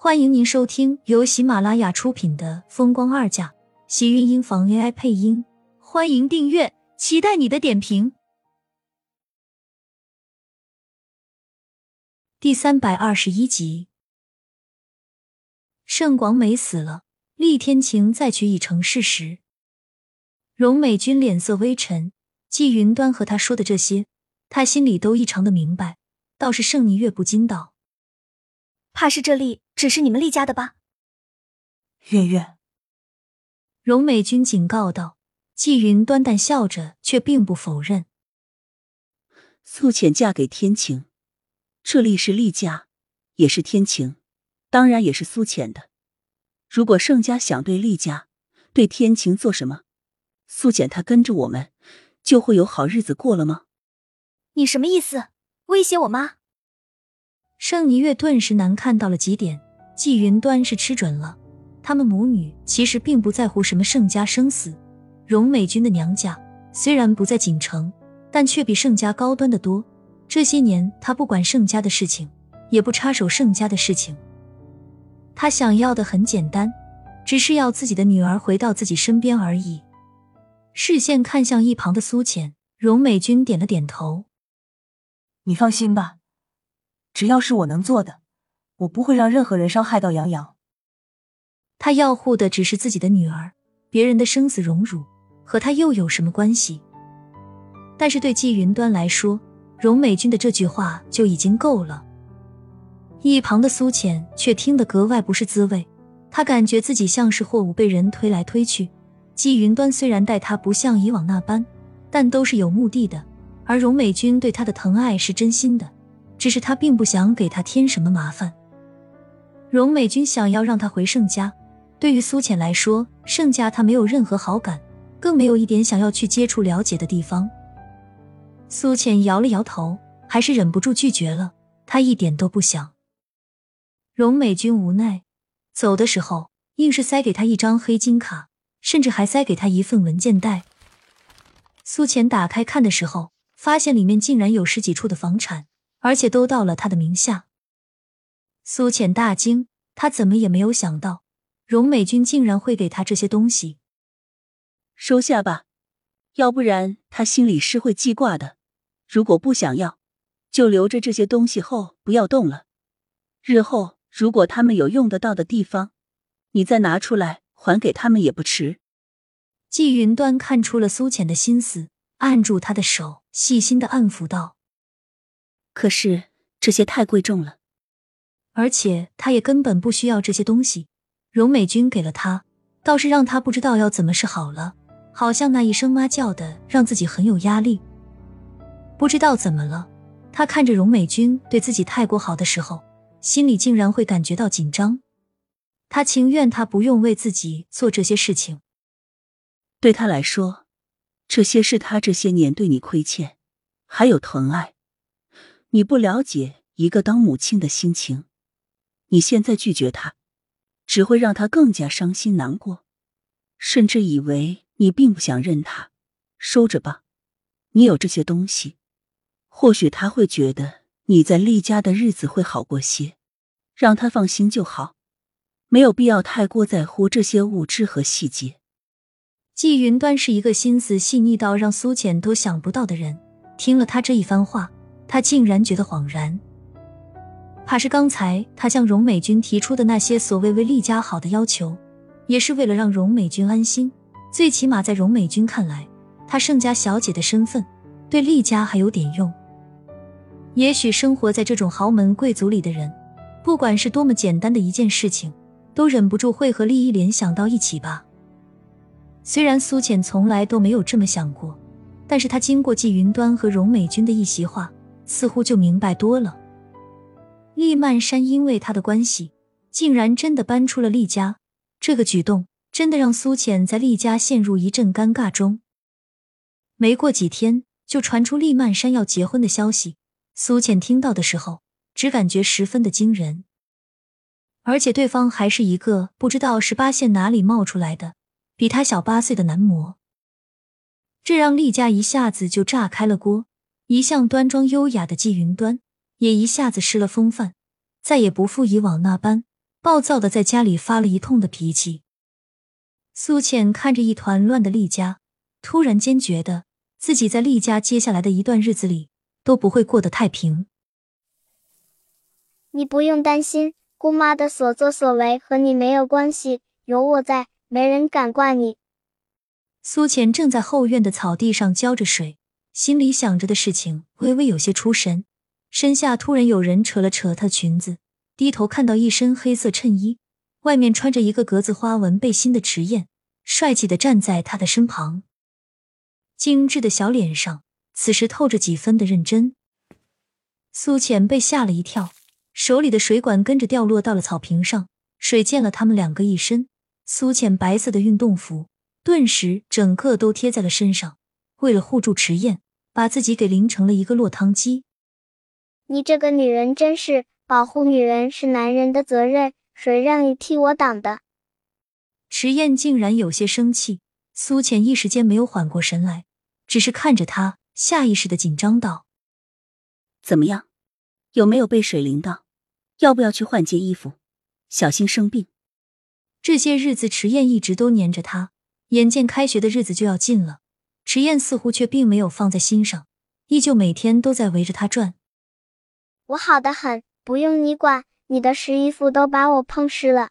欢迎您收听由喜马拉雅出品的《风光二嫁》，喜运音房 AI 配音。欢迎订阅，期待你的点评。第三百二十一集，盛广美死了，厉天晴再娶已成事实。荣美君脸色微沉，季云端和他说的这些，他心里都异常的明白。倒是盛霓月不禁道。怕是这丽只是你们厉家的吧？月月，荣美君警告道。季云端淡笑着，却并不否认。素浅嫁给天晴，这里是厉家，也是天晴，当然也是苏浅的。如果盛家想对厉家、对天晴做什么，素浅她跟着我们，就会有好日子过了吗？你什么意思？威胁我妈？盛霓月顿时难看到了极点，季云端是吃准了，他们母女其实并不在乎什么盛家生死。荣美君的娘家虽然不在锦城，但却比盛家高端的多。这些年，他不管盛家的事情，也不插手盛家的事情。他想要的很简单，只是要自己的女儿回到自己身边而已。视线看向一旁的苏浅，荣美君点了点头：“你放心吧。”只要是我能做的，我不会让任何人伤害到杨洋。他要护的只是自己的女儿，别人的生死荣辱和他又有什么关系？但是对季云端来说，荣美君的这句话就已经够了。一旁的苏浅却听得格外不是滋味，他感觉自己像是货物被人推来推去。季云端虽然待他不像以往那般，但都是有目的的，而荣美君对他的疼爱是真心的。只是他并不想给他添什么麻烦。荣美君想要让他回盛家，对于苏浅来说，盛家他没有任何好感，更没有一点想要去接触了解的地方。苏浅摇了摇头，还是忍不住拒绝了。他一点都不想。荣美君无奈，走的时候硬是塞给他一张黑金卡，甚至还塞给他一份文件袋。苏浅打开看的时候，发现里面竟然有十几处的房产。而且都到了他的名下。苏浅大惊，他怎么也没有想到，荣美君竟然会给他这些东西。收下吧，要不然他心里是会记挂的。如果不想要，就留着这些东西后不要动了。日后如果他们有用得到的地方，你再拿出来还给他们也不迟。季云端看出了苏浅的心思，按住他的手，细心的安抚道。可是这些太贵重了，而且他也根本不需要这些东西。荣美君给了他，倒是让他不知道要怎么是好了。好像那一声妈叫的，让自己很有压力。不知道怎么了，他看着荣美君对自己太过好的时候，心里竟然会感觉到紧张。他情愿他不用为自己做这些事情。对他来说，这些是他这些年对你亏欠，还有疼爱。你不了解一个当母亲的心情，你现在拒绝他，只会让他更加伤心难过，甚至以为你并不想认他。收着吧，你有这些东西，或许他会觉得你在厉家的日子会好过些，让他放心就好，没有必要太过在乎这些物质和细节。季云端是一个心思细腻到让苏浅都想不到的人，听了他这一番话。他竟然觉得恍然，怕是刚才他向荣美君提出的那些所谓为厉家好的要求，也是为了让荣美君安心。最起码在荣美君看来，她盛家小姐的身份对厉家还有点用。也许生活在这种豪门贵族里的人，不管是多么简单的一件事情，都忍不住会和利益联想到一起吧。虽然苏浅从来都没有这么想过，但是他经过季云端和荣美君的一席话。似乎就明白多了。厉曼山因为他的关系，竟然真的搬出了厉家，这个举动真的让苏浅在厉家陷入一阵尴尬中。没过几天，就传出厉曼山要结婚的消息。苏浅听到的时候，只感觉十分的惊人，而且对方还是一个不知道十八线哪里冒出来的，比他小八岁的男模，这让厉家一下子就炸开了锅。一向端庄优雅的季云端也一下子失了风范，再也不复以往那般暴躁的在家里发了一通的脾气。苏浅看着一团乱的厉家，突然间觉得自己在厉家接下来的一段日子里都不会过得太平。你不用担心，姑妈的所作所为和你没有关系，有我在，没人敢怪你。苏浅正在后院的草地上浇着水，心里想着的事情，微微有些出神。身下突然有人扯了扯她裙子，低头看到一身黑色衬衣，外面穿着一个格子花纹背心的迟燕，帅气的站在他的身旁，精致的小脸上此时透着几分的认真。苏浅被吓了一跳，手里的水管跟着掉落到了草坪上，水溅了他们两个一身。苏浅白色的运动服。顿时，整个都贴在了身上。为了护住迟燕，把自己给淋成了一个落汤鸡。你这个女人真是，保护女人是男人的责任，谁让你替我挡的？池燕竟然有些生气。苏浅一时间没有缓过神来，只是看着他，下意识的紧张道：“怎么样？有没有被水淋到？要不要去换件衣服？小心生病。”这些日子，池燕一直都黏着他。眼见开学的日子就要近了，池燕似乎却并没有放在心上，依旧每天都在围着他转。我好的很，不用你管。你的湿衣服都把我碰湿了。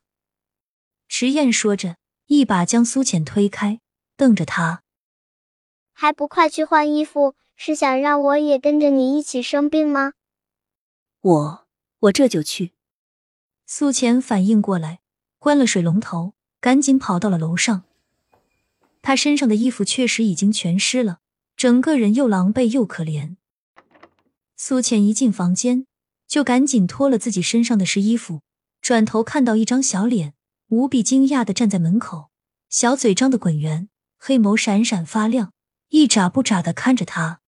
迟燕说着，一把将苏浅推开，瞪着他：“还不快去换衣服？是想让我也跟着你一起生病吗？”我我这就去。苏浅反应过来，关了水龙头，赶紧跑到了楼上。他身上的衣服确实已经全湿了，整个人又狼狈又可怜。苏浅一进房间，就赶紧脱了自己身上的湿衣服，转头看到一张小脸，无比惊讶的站在门口，小嘴张得滚圆，黑眸闪闪发亮，一眨不眨的看着他。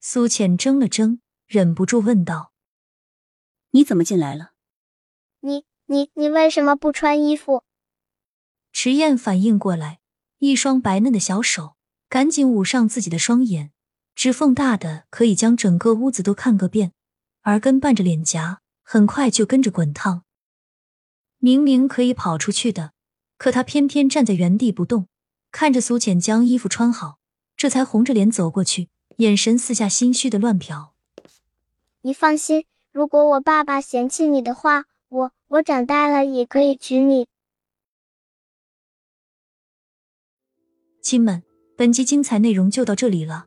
苏浅怔了怔，忍不住问道：“你怎么进来了？你你你为什么不穿衣服？”迟燕反应过来。一双白嫩的小手赶紧捂上自己的双眼，指缝大的可以将整个屋子都看个遍，耳根伴着脸颊，很快就跟着滚烫。明明可以跑出去的，可他偏偏站在原地不动，看着苏浅将衣服穿好，这才红着脸走过去，眼神四下心虚的乱瞟。你放心，如果我爸爸嫌弃你的话，我我长大了也可以娶你。亲们，本集精彩内容就到这里了，